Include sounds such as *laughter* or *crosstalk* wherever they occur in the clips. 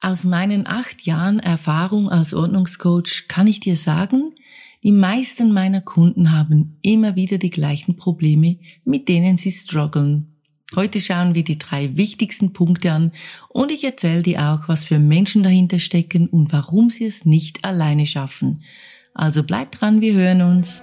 Aus meinen acht Jahren Erfahrung als Ordnungscoach kann ich dir sagen, die meisten meiner Kunden haben immer wieder die gleichen Probleme, mit denen sie strugglen. Heute schauen wir die drei wichtigsten Punkte an und ich erzähle dir auch, was für Menschen dahinter stecken und warum sie es nicht alleine schaffen. Also bleib dran, wir hören uns.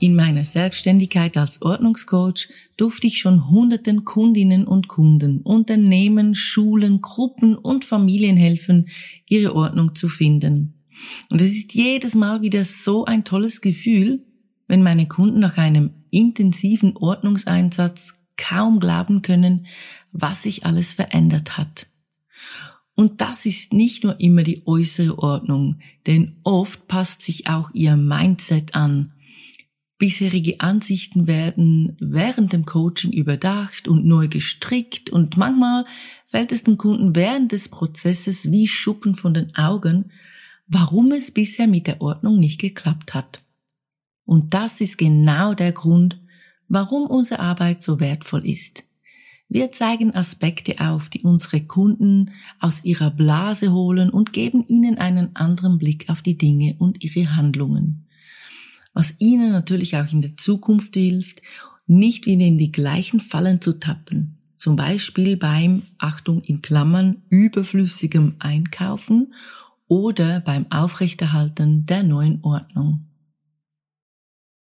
In meiner Selbstständigkeit als Ordnungscoach durfte ich schon hunderten Kundinnen und Kunden, Unternehmen, Schulen, Gruppen und Familien helfen, ihre Ordnung zu finden. Und es ist jedes Mal wieder so ein tolles Gefühl, wenn meine Kunden nach einem intensiven Ordnungseinsatz kaum glauben können, was sich alles verändert hat. Und das ist nicht nur immer die äußere Ordnung, denn oft passt sich auch ihr Mindset an Bisherige Ansichten werden während dem Coaching überdacht und neu gestrickt und manchmal fällt es den Kunden während des Prozesses wie Schuppen von den Augen, warum es bisher mit der Ordnung nicht geklappt hat. Und das ist genau der Grund, warum unsere Arbeit so wertvoll ist. Wir zeigen Aspekte auf, die unsere Kunden aus ihrer Blase holen und geben ihnen einen anderen Blick auf die Dinge und ihre Handlungen was ihnen natürlich auch in der Zukunft hilft, nicht wieder in die gleichen Fallen zu tappen. Zum Beispiel beim, Achtung in Klammern, überflüssigem Einkaufen oder beim Aufrechterhalten der neuen Ordnung.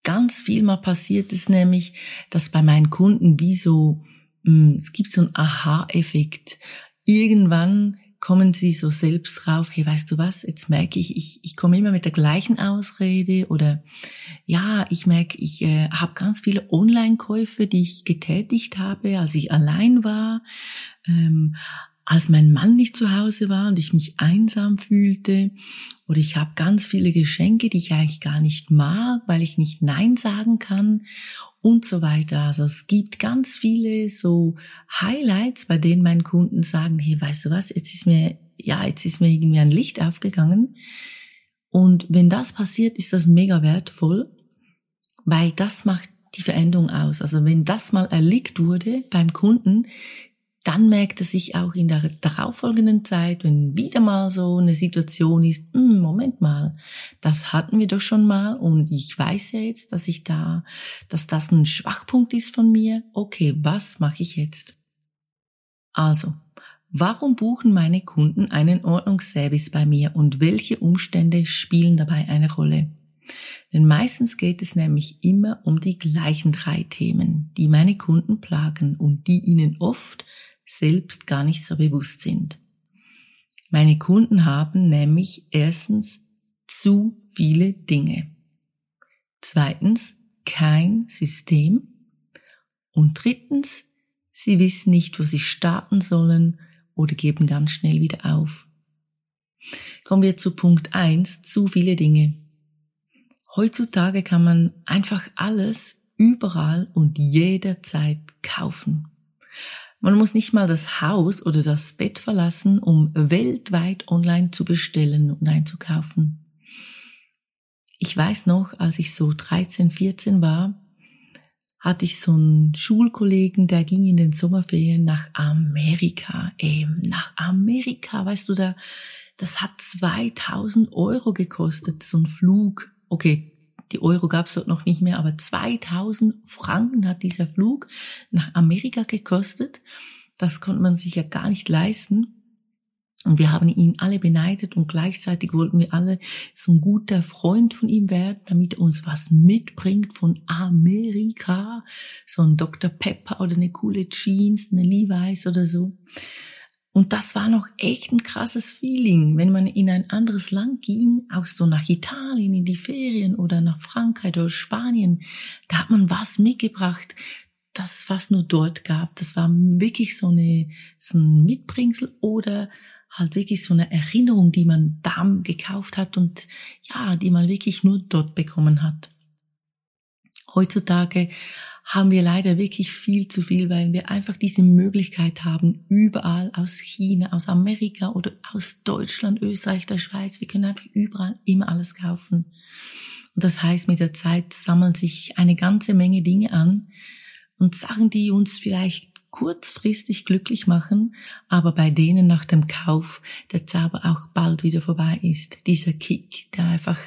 Ganz viel mal passiert es nämlich, dass bei meinen Kunden wie so, hm, es gibt so einen Aha-Effekt. Irgendwann kommen sie so selbst drauf, hey, weißt du was, jetzt merke ich, ich, ich komme immer mit der gleichen Ausrede oder ja, ich merke, ich äh, habe ganz viele Online-Käufe, die ich getätigt habe, als ich allein war, ähm, als mein Mann nicht zu Hause war und ich mich einsam fühlte oder ich habe ganz viele Geschenke, die ich eigentlich gar nicht mag, weil ich nicht Nein sagen kann und so weiter. Also es gibt ganz viele so Highlights, bei denen meine Kunden sagen, hey, weißt du was, jetzt ist mir, ja, jetzt ist mir irgendwie ein Licht aufgegangen. Und wenn das passiert, ist das mega wertvoll, weil das macht die Veränderung aus. Also wenn das mal erlickt wurde beim Kunden, dann merkt er sich auch in der darauffolgenden Zeit, wenn wieder mal so eine Situation ist, hm, Moment mal, das hatten wir doch schon mal und ich weiß ja jetzt, dass ich da, dass das ein Schwachpunkt ist von mir. Okay, was mache ich jetzt? Also, warum buchen meine Kunden einen Ordnungsservice bei mir und welche Umstände spielen dabei eine Rolle? Denn meistens geht es nämlich immer um die gleichen drei Themen, die meine Kunden plagen und die ihnen oft selbst gar nicht so bewusst sind. Meine Kunden haben nämlich erstens zu viele Dinge. Zweitens kein System. Und drittens, sie wissen nicht, wo sie starten sollen oder geben ganz schnell wieder auf. Kommen wir zu Punkt eins: zu viele Dinge. Heutzutage kann man einfach alles überall und jederzeit kaufen. Man muss nicht mal das Haus oder das Bett verlassen, um weltweit online zu bestellen und einzukaufen. Ich weiß noch, als ich so 13, 14 war, hatte ich so einen Schulkollegen, der ging in den Sommerferien nach Amerika. Ähm, nach Amerika, weißt du, da, das hat 2000 Euro gekostet, so ein Flug. Okay, die Euro gab es dort noch nicht mehr, aber 2000 Franken hat dieser Flug nach Amerika gekostet. Das konnte man sich ja gar nicht leisten. Und wir haben ihn alle beneidet und gleichzeitig wollten wir alle so ein guter Freund von ihm werden, damit er uns was mitbringt von Amerika. So ein Dr. Pepper oder eine coole Jeans, eine Levi's oder so. Und das war noch echt ein krasses Feeling, wenn man in ein anderes Land ging, auch so nach Italien in die Ferien oder nach Frankreich oder Spanien. Da hat man was mitgebracht, das fast nur dort gab. Das war wirklich so, eine, so ein Mitbringsel oder halt wirklich so eine Erinnerung, die man da gekauft hat und ja, die man wirklich nur dort bekommen hat. Heutzutage haben wir leider wirklich viel zu viel, weil wir einfach diese Möglichkeit haben, überall aus China, aus Amerika oder aus Deutschland, Österreich, der Schweiz, wir können einfach überall immer alles kaufen. Und das heißt, mit der Zeit sammeln sich eine ganze Menge Dinge an und Sachen, die uns vielleicht kurzfristig glücklich machen, aber bei denen nach dem Kauf der Zauber auch bald wieder vorbei ist. Dieser Kick, der einfach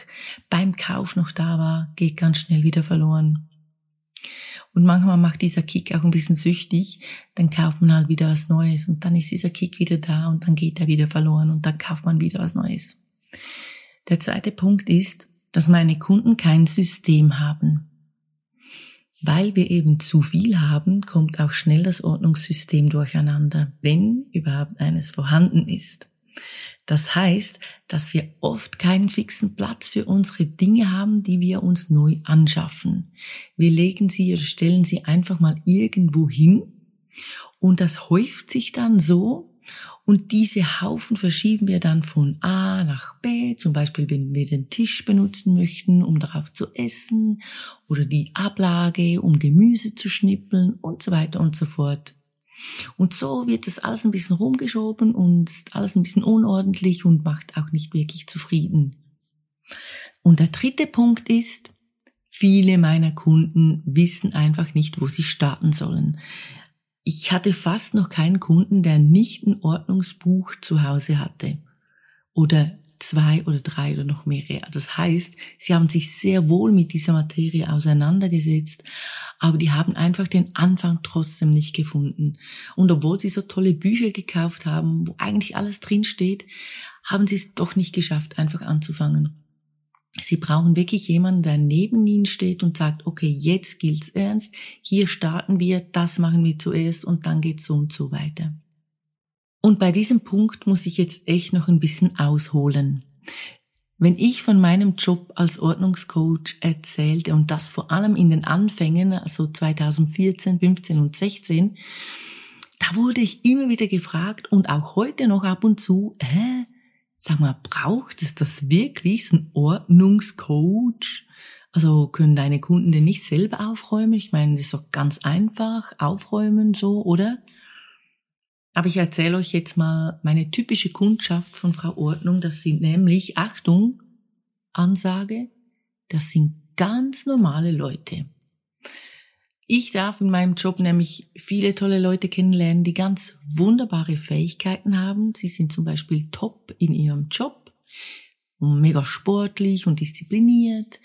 beim Kauf noch da war, geht ganz schnell wieder verloren. Und manchmal macht dieser Kick auch ein bisschen süchtig, dann kauft man halt wieder was Neues und dann ist dieser Kick wieder da und dann geht er wieder verloren und dann kauft man wieder was Neues. Der zweite Punkt ist, dass meine Kunden kein System haben. Weil wir eben zu viel haben, kommt auch schnell das Ordnungssystem durcheinander, wenn überhaupt eines vorhanden ist. Das heißt, dass wir oft keinen fixen Platz für unsere Dinge haben, die wir uns neu anschaffen. Wir legen sie oder stellen sie einfach mal irgendwo hin und das häuft sich dann so, und diese Haufen verschieben wir dann von A nach B, zum Beispiel wenn wir den Tisch benutzen möchten, um darauf zu essen, oder die Ablage, um Gemüse zu schnippeln und so weiter und so fort. Und so wird das alles ein bisschen rumgeschoben und alles ein bisschen unordentlich und macht auch nicht wirklich zufrieden. Und der dritte Punkt ist, viele meiner Kunden wissen einfach nicht, wo sie starten sollen. Ich hatte fast noch keinen Kunden, der nicht ein Ordnungsbuch zu Hause hatte. Oder zwei oder drei oder noch mehrere. Das heißt, sie haben sich sehr wohl mit dieser Materie auseinandergesetzt, aber die haben einfach den Anfang trotzdem nicht gefunden. Und obwohl sie so tolle Bücher gekauft haben, wo eigentlich alles drinsteht, haben sie es doch nicht geschafft, einfach anzufangen. Sie brauchen wirklich jemanden, der neben ihnen steht und sagt, okay, jetzt gilt's ernst, hier starten wir, das machen wir zuerst und dann geht's so und so weiter. Und bei diesem Punkt muss ich jetzt echt noch ein bisschen ausholen. Wenn ich von meinem Job als Ordnungscoach erzählte und das vor allem in den Anfängen, also 2014, 15 und 16, da wurde ich immer wieder gefragt und auch heute noch ab und zu, hä, Sag mal, braucht es das wirklich, ein Ordnungscoach? Also können deine Kunden denn nicht selber aufräumen? Ich meine, das ist doch ganz einfach, aufräumen so, oder? Aber ich erzähle euch jetzt mal meine typische Kundschaft von Frau Ordnung. Das sind nämlich, Achtung, Ansage, das sind ganz normale Leute. Ich darf in meinem Job nämlich viele tolle Leute kennenlernen, die ganz wunderbare Fähigkeiten haben. Sie sind zum Beispiel top in ihrem Job, mega sportlich und diszipliniert,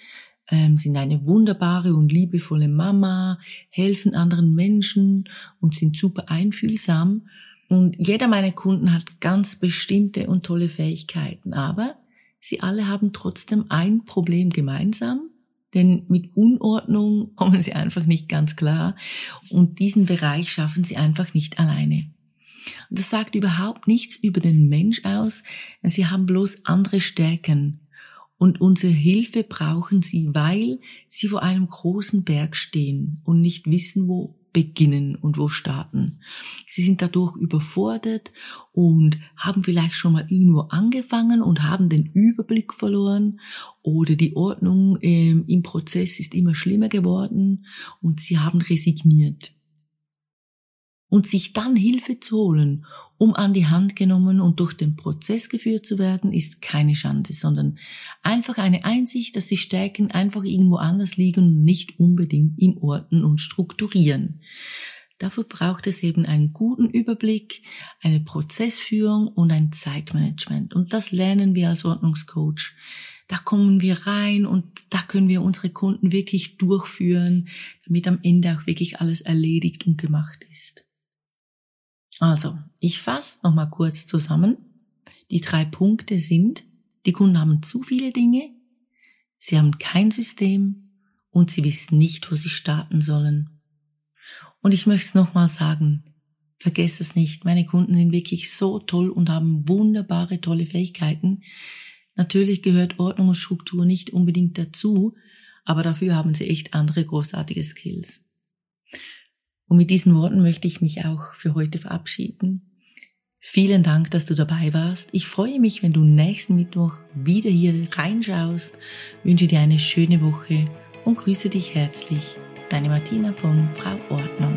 ähm, sind eine wunderbare und liebevolle Mama, helfen anderen Menschen und sind super einfühlsam. Und jeder meiner Kunden hat ganz bestimmte und tolle Fähigkeiten, aber sie alle haben trotzdem ein Problem gemeinsam denn mit Unordnung *laughs* kommen sie einfach nicht ganz klar und diesen Bereich schaffen sie einfach nicht alleine. Und das sagt überhaupt nichts über den Mensch aus, sie haben bloß andere Stärken und unsere Hilfe brauchen sie, weil sie vor einem großen Berg stehen und nicht wissen, wo beginnen und wo starten. Sie sind dadurch überfordert und haben vielleicht schon mal irgendwo angefangen und haben den Überblick verloren oder die Ordnung ähm, im Prozess ist immer schlimmer geworden und sie haben resigniert und sich dann Hilfe zu holen, um an die Hand genommen und durch den Prozess geführt zu werden, ist keine Schande, sondern einfach eine Einsicht, dass die Stärken einfach irgendwo anders liegen und nicht unbedingt im Orten und Strukturieren. Dafür braucht es eben einen guten Überblick, eine Prozessführung und ein Zeitmanagement. Und das lernen wir als Ordnungscoach. da kommen wir rein und da können wir unsere Kunden wirklich durchführen, damit am Ende auch wirklich alles erledigt und gemacht ist. Also, ich fasse nochmal kurz zusammen. Die drei Punkte sind, die Kunden haben zu viele Dinge, sie haben kein System und sie wissen nicht, wo sie starten sollen. Und ich möchte es nochmal sagen, vergesst es nicht, meine Kunden sind wirklich so toll und haben wunderbare, tolle Fähigkeiten. Natürlich gehört Ordnung und Struktur nicht unbedingt dazu, aber dafür haben sie echt andere großartige Skills. Und mit diesen Worten möchte ich mich auch für heute verabschieden. Vielen Dank, dass du dabei warst. Ich freue mich, wenn du nächsten Mittwoch wieder hier reinschaust, wünsche dir eine schöne Woche und grüße dich herzlich. Deine Martina von Frau Ordnung.